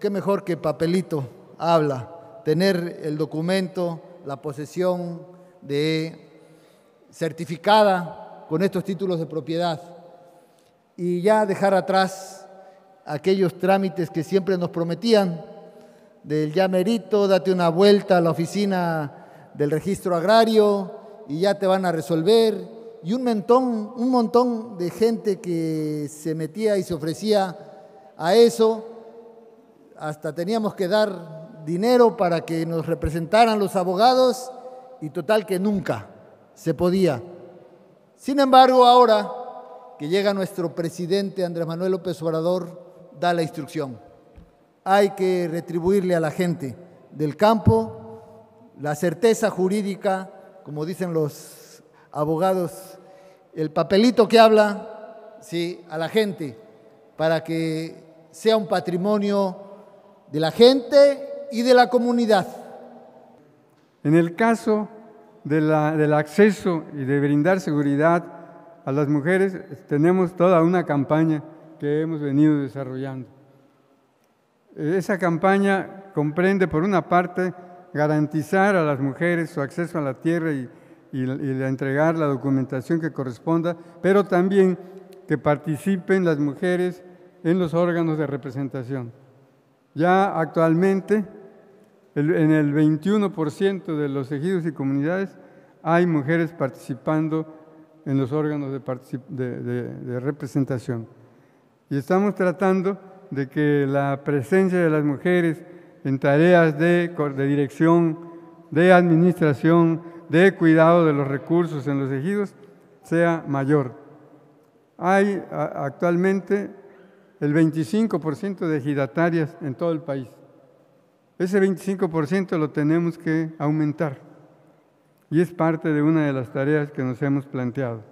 Qué mejor que papelito habla, tener el documento, la posesión de certificada con estos títulos de propiedad. Y ya dejar atrás aquellos trámites que siempre nos prometían del ya merito, date una vuelta a la oficina del registro agrario y ya te van a resolver. Y un montón, un montón de gente que se metía y se ofrecía a eso hasta teníamos que dar dinero para que nos representaran los abogados y total que nunca se podía. Sin embargo, ahora que llega nuestro presidente Andrés Manuel López Obrador, da la instrucción. Hay que retribuirle a la gente del campo la certeza jurídica, como dicen los abogados, el papelito que habla, sí, a la gente, para que sea un patrimonio de la gente y de la comunidad. En el caso del acceso y de brindar seguridad a las mujeres, tenemos toda una campaña que hemos venido desarrollando. Esa campaña comprende, por una parte, garantizar a las mujeres su acceso a la tierra y, y, y entregar la documentación que corresponda, pero también que participen las mujeres en los órganos de representación. Ya actualmente, en el 21% de los ejidos y comunidades hay mujeres participando en los órganos de, representación. Y estamos tratando de que la presencia de las mujeres en tareas de, dirección, de administración, de cuidado de los recursos en los ejidos sea mayor. Hay actualmente el 25% de ejidatarias en todo el país. Ese 25% lo tenemos que aumentar y es parte de una de las tareas que nos hemos planteado.